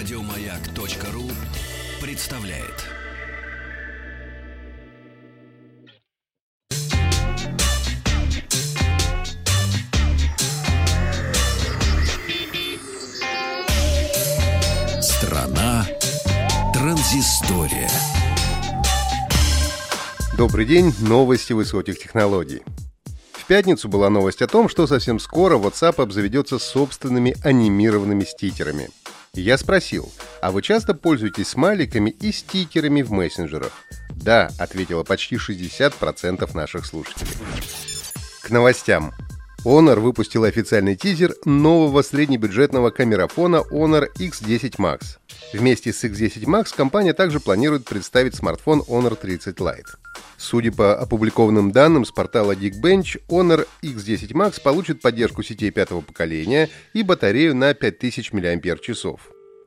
Радиомаяк.ру представляет. Страна транзистория. Добрый день, новости высоких технологий. В пятницу была новость о том, что совсем скоро WhatsApp обзаведется собственными анимированными стикерами. Я спросил, а вы часто пользуетесь смайликами и стикерами в мессенджерах? Да, ответило почти 60% наших слушателей. К новостям. Honor выпустил официальный тизер нового среднебюджетного камерафона Honor X10 Max. Вместе с X10 Max компания также планирует представить смартфон Honor 30 Lite. Судя по опубликованным данным с портала Geekbench, Honor X10 Max получит поддержку сетей пятого поколения и батарею на 5000 мАч.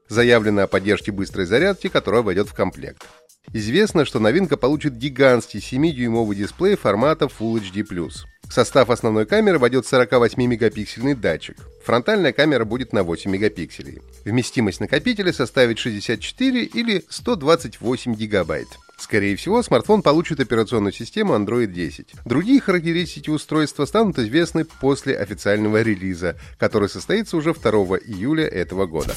Заявлено о поддержке быстрой зарядки, которая войдет в комплект. Известно, что новинка получит гигантский 7-дюймовый дисплей формата Full HD+. В состав основной камеры войдет 48-мегапиксельный датчик. Фронтальная камера будет на 8 мегапикселей. Вместимость накопителя составит 64 или 128 гигабайт. Скорее всего, смартфон получит операционную систему Android 10. Другие характеристики устройства станут известны после официального релиза, который состоится уже 2 июля этого года.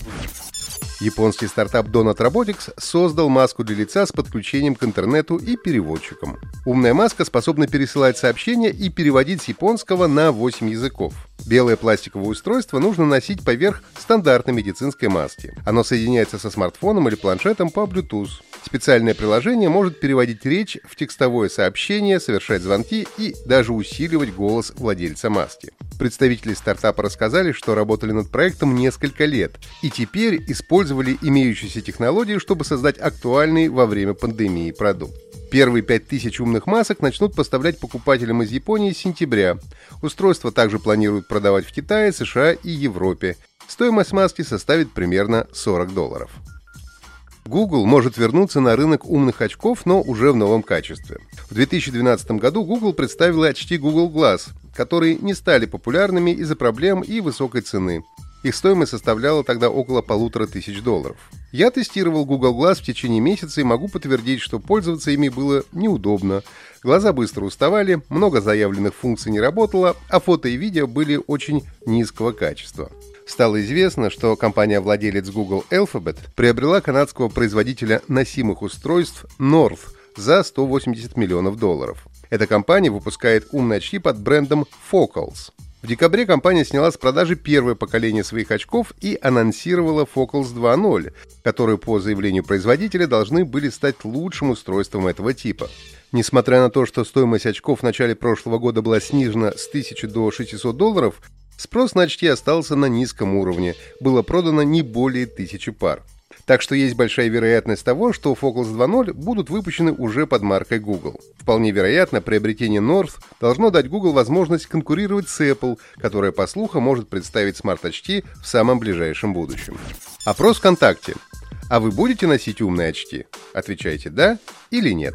Японский стартап Donut Robotics создал маску для лица с подключением к интернету и переводчиком. Умная маска способна пересылать сообщения и переводить с японского на 8 языков. Белое пластиковое устройство нужно носить поверх стандартной медицинской маски. Оно соединяется со смартфоном или планшетом по Bluetooth. Специальное приложение может переводить речь в текстовое сообщение, совершать звонки и даже усиливать голос владельца маски. Представители стартапа рассказали, что работали над проектом несколько лет и теперь использовали имеющиеся технологии, чтобы создать актуальный во время пандемии продукт. Первые 5000 умных масок начнут поставлять покупателям из Японии с сентября. Устройство также планируют продавать в Китае, США и Европе. Стоимость маски составит примерно 40 долларов. Google может вернуться на рынок умных очков, но уже в новом качестве. В 2012 году Google представила очки Google Glass, которые не стали популярными из-за проблем и высокой цены. Их стоимость составляла тогда около полутора тысяч долларов. Я тестировал Google Glass в течение месяца и могу подтвердить, что пользоваться ими было неудобно. Глаза быстро уставали, много заявленных функций не работало, а фото и видео были очень низкого качества стало известно, что компания-владелец Google Alphabet приобрела канадского производителя носимых устройств North за 180 миллионов долларов. Эта компания выпускает умные очки под брендом Focals. В декабре компания сняла с продажи первое поколение своих очков и анонсировала Focals 2.0, которые по заявлению производителя должны были стать лучшим устройством этого типа. Несмотря на то, что стоимость очков в начале прошлого года была снижена с 1000 до 600 долларов, Спрос на очки остался на низком уровне, было продано не более тысячи пар. Так что есть большая вероятность того, что Focus 2.0 будут выпущены уже под маркой Google. Вполне вероятно, приобретение North должно дать Google возможность конкурировать с Apple, которая, по слухам, может представить смарт-очки в самом ближайшем будущем. Опрос ВКонтакте. А вы будете носить умные очки? Отвечайте «да» или «нет».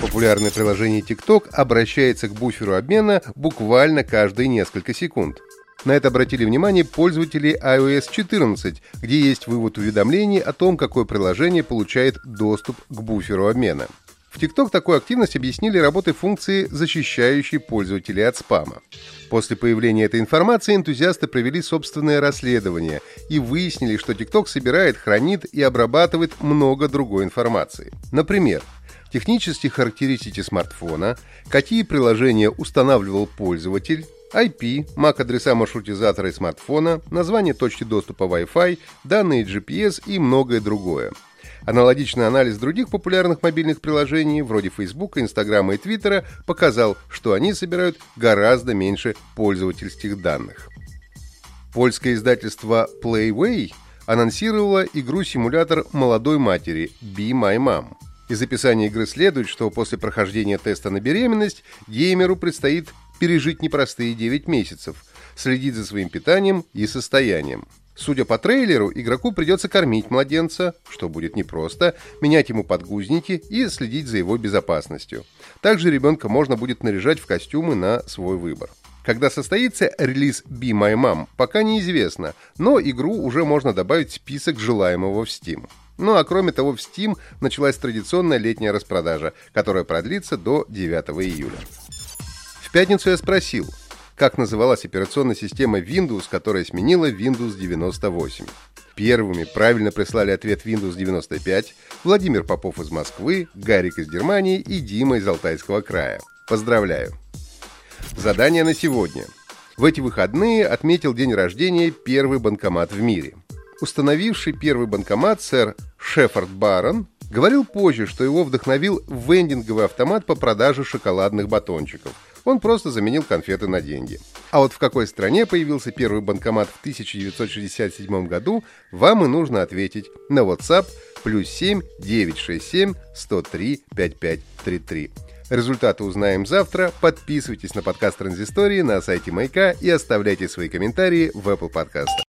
Популярное приложение TikTok обращается к буферу обмена буквально каждые несколько секунд. На это обратили внимание пользователи iOS 14, где есть вывод уведомлений о том, какое приложение получает доступ к буферу обмена. В TikTok такую активность объяснили работой функции, защищающей пользователей от спама. После появления этой информации энтузиасты провели собственное расследование и выяснили, что TikTok собирает, хранит и обрабатывает много другой информации. Например, технические характеристики смартфона, какие приложения устанавливал пользователь, IP, MAC-адреса маршрутизатора и смартфона, название точки доступа Wi-Fi, данные GPS и многое другое. Аналогичный анализ других популярных мобильных приложений, вроде Facebook, Instagram и Twitter, показал, что они собирают гораздо меньше пользовательских данных. Польское издательство Playway анонсировало игру-симулятор молодой матери Be My Mom. Из описания игры следует, что после прохождения теста на беременность геймеру предстоит пережить непростые 9 месяцев, следить за своим питанием и состоянием. Судя по трейлеру, игроку придется кормить младенца, что будет непросто, менять ему подгузники и следить за его безопасностью. Также ребенка можно будет наряжать в костюмы на свой выбор. Когда состоится релиз Be My Mom, пока неизвестно, но игру уже можно добавить в список желаемого в Steam. Ну а кроме того, в Steam началась традиционная летняя распродажа, которая продлится до 9 июля. В пятницу я спросил, как называлась операционная система Windows, которая сменила Windows 98. Первыми правильно прислали ответ Windows 95 Владимир Попов из Москвы, Гарик из Германии и Дима из Алтайского края. Поздравляю! Задание на сегодня. В эти выходные отметил день рождения первый банкомат в мире. Установивший первый банкомат сэр Шеффорд Барон говорил позже, что его вдохновил вендинговый автомат по продаже шоколадных батончиков – он просто заменил конфеты на деньги. А вот в какой стране появился первый банкомат в 1967 году, вам и нужно ответить на WhatsApp плюс 7 967 103 5533. Результаты узнаем завтра. Подписывайтесь на подкаст Транзистории на сайте Майка и оставляйте свои комментарии в Apple Podcast.